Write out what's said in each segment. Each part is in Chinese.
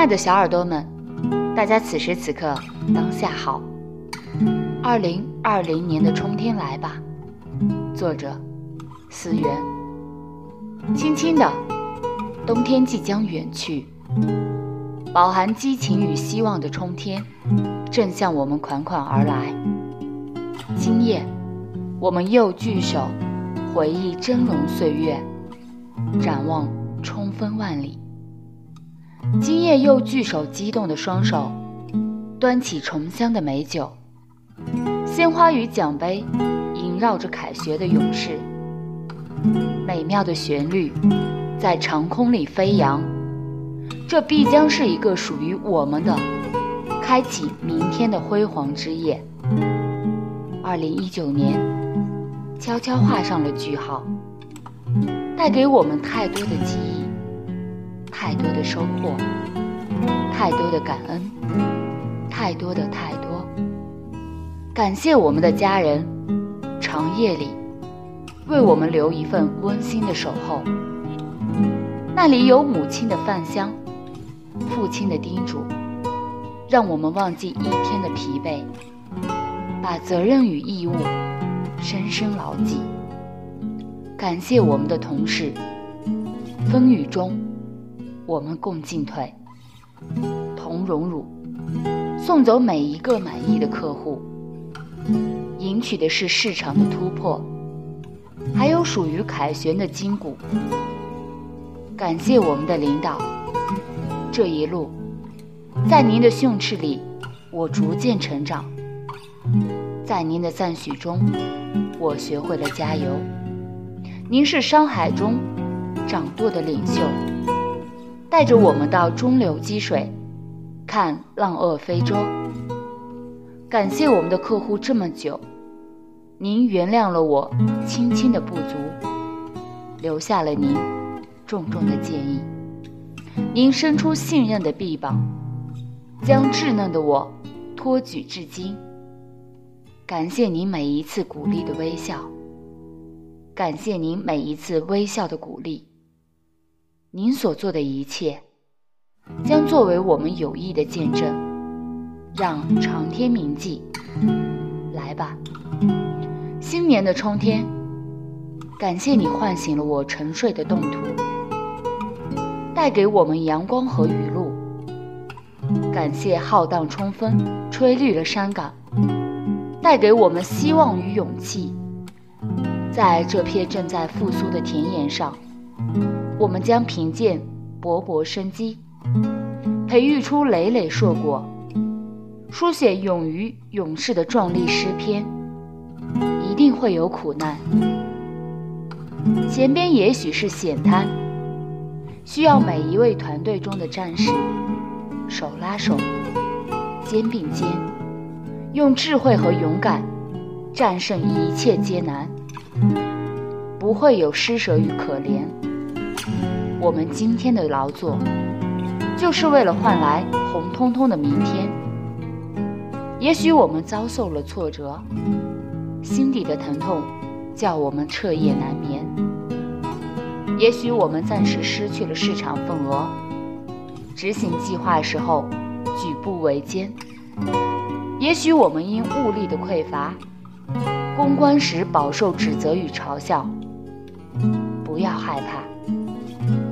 爱的小耳朵们，大家此时此刻当下好。二零二零年的春天来吧，作者思源。轻轻的，冬天即将远去，饱含激情与希望的春天正向我们款款而来。今夜，我们又聚首，回忆峥嵘岁月，展望春风万里。今夜又聚首，激动的双手，端起重香的美酒，鲜花与奖杯萦绕着凯旋的勇士，美妙的旋律在长空里飞扬，这必将是一个属于我们的开启明天的辉煌之夜。二零一九年悄悄画上了句号，带给我们太多的记忆。太多的收获，太多的感恩，太多的太多。感谢我们的家人，长夜里为我们留一份温馨的守候。那里有母亲的饭香，父亲的叮嘱，让我们忘记一天的疲惫，把责任与义务深深牢记。感谢我们的同事，风雨中。我们共进退，同荣辱，送走每一个满意的客户，赢取的是市场的突破，还有属于凯旋的筋骨。感谢我们的领导，这一路，在您的训斥里，我逐渐成长；在您的赞许中，我学会了加油。您是商海中掌舵的领袖。带着我们到中流击水，看浪遏飞舟。感谢我们的客户这么久，您原谅了我轻轻的不足，留下了您重重的建议。您伸出信任的臂膀，将稚嫩的我托举至今。感谢您每一次鼓励的微笑，感谢您每一次微笑的鼓励。您所做的一切，将作为我们友谊的见证，让长天铭记。来吧，新年的春天，感谢你唤醒了我沉睡的冻土，带给我们阳光和雨露。感谢浩荡春风吹绿了山岗，带给我们希望与勇气。在这片正在复苏的田野上。我们将凭借勃勃生机，培育出累累硕果，书写勇于勇士的壮丽诗篇。一定会有苦难，前边也许是险滩，需要每一位团队中的战士手拉手，肩并肩，用智慧和勇敢战胜一切艰难。不会有施舍与可怜。我们今天的劳作，就是为了换来红彤彤的明天。也许我们遭受了挫折，心底的疼痛叫我们彻夜难眠。也许我们暂时失去了市场份额，执行计划时候举步维艰。也许我们因物力的匮乏，公关时饱受指责与嘲笑。不要害怕。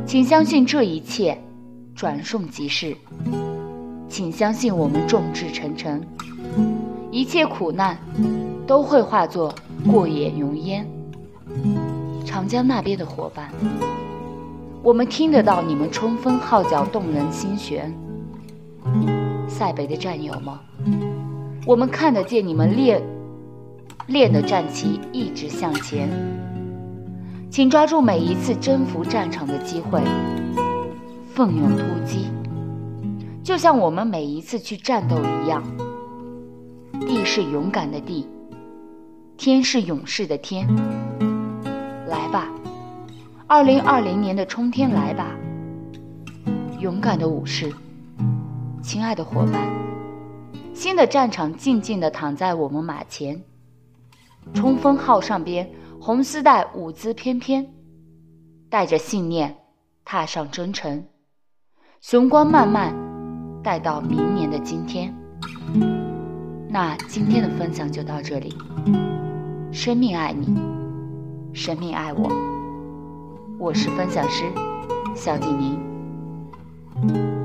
请相信这一切转瞬即逝，请相信我们众志成城，一切苦难都会化作过眼云烟。长江那边的伙伴，我们听得到你们冲锋号角动人心弦；塞北的战友们，我们看得见你们练练的战旗一直向前。请抓住每一次征服战场的机会，奋勇突击，就像我们每一次去战斗一样。地是勇敢的地，天是勇士的天。来吧，二零二零年的春天来吧，勇敢的武士，亲爱的伙伴，新的战场静静地躺在我们马前，冲锋号上边。红丝带舞姿翩翩，带着信念踏上征程；雄关漫漫，带到明年的今天。那今天的分享就到这里。生命爱你，生命爱我。我是分享师肖景宁。